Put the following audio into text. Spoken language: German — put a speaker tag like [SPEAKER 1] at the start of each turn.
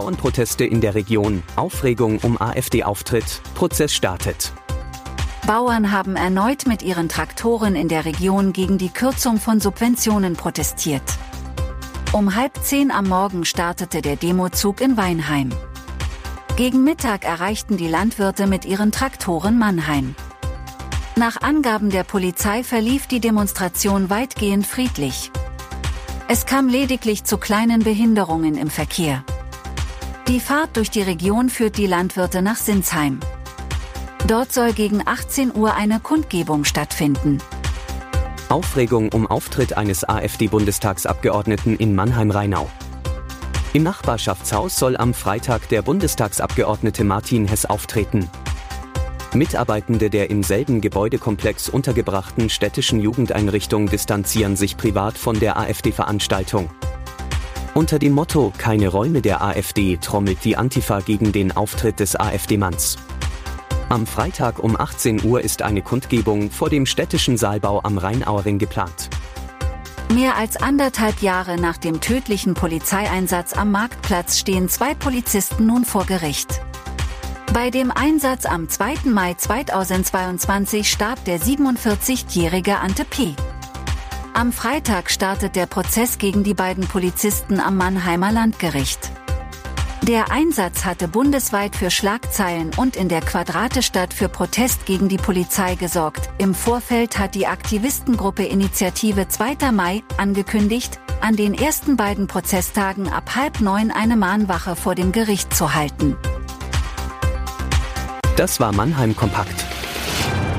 [SPEAKER 1] Bauernproteste in der Region, Aufregung um AfD-Auftritt, Prozess startet.
[SPEAKER 2] Bauern haben erneut mit ihren Traktoren in der Region gegen die Kürzung von Subventionen protestiert. Um halb zehn am Morgen startete der Demozug in Weinheim. Gegen Mittag erreichten die Landwirte mit ihren Traktoren Mannheim. Nach Angaben der Polizei verlief die Demonstration weitgehend friedlich. Es kam lediglich zu kleinen Behinderungen im Verkehr. Die Fahrt durch die Region führt die Landwirte nach Sinsheim. Dort soll gegen 18 Uhr eine Kundgebung stattfinden.
[SPEAKER 1] Aufregung um Auftritt eines AfD-Bundestagsabgeordneten in Mannheim-Rheinau. Im Nachbarschaftshaus soll am Freitag der Bundestagsabgeordnete Martin Hess auftreten. Mitarbeitende der im selben Gebäudekomplex untergebrachten städtischen Jugendeinrichtung distanzieren sich privat von der AfD-Veranstaltung. Unter dem Motto Keine Räume der AfD trommelt die Antifa gegen den Auftritt des AfD-Manns. Am Freitag um 18 Uhr ist eine Kundgebung vor dem städtischen Saalbau am Rheinauering geplant.
[SPEAKER 2] Mehr als anderthalb Jahre nach dem tödlichen Polizeieinsatz am Marktplatz stehen zwei Polizisten nun vor Gericht. Bei dem Einsatz am 2. Mai 2022 starb der 47-jährige Ante P. Am Freitag startet der Prozess gegen die beiden Polizisten am Mannheimer Landgericht. Der Einsatz hatte bundesweit für Schlagzeilen und in der Quadratestadt für Protest gegen die Polizei gesorgt. Im Vorfeld hat die Aktivistengruppe Initiative 2. Mai angekündigt, an den ersten beiden Prozesstagen ab halb neun eine Mahnwache vor dem Gericht zu halten.
[SPEAKER 1] Das war Mannheim Kompakt.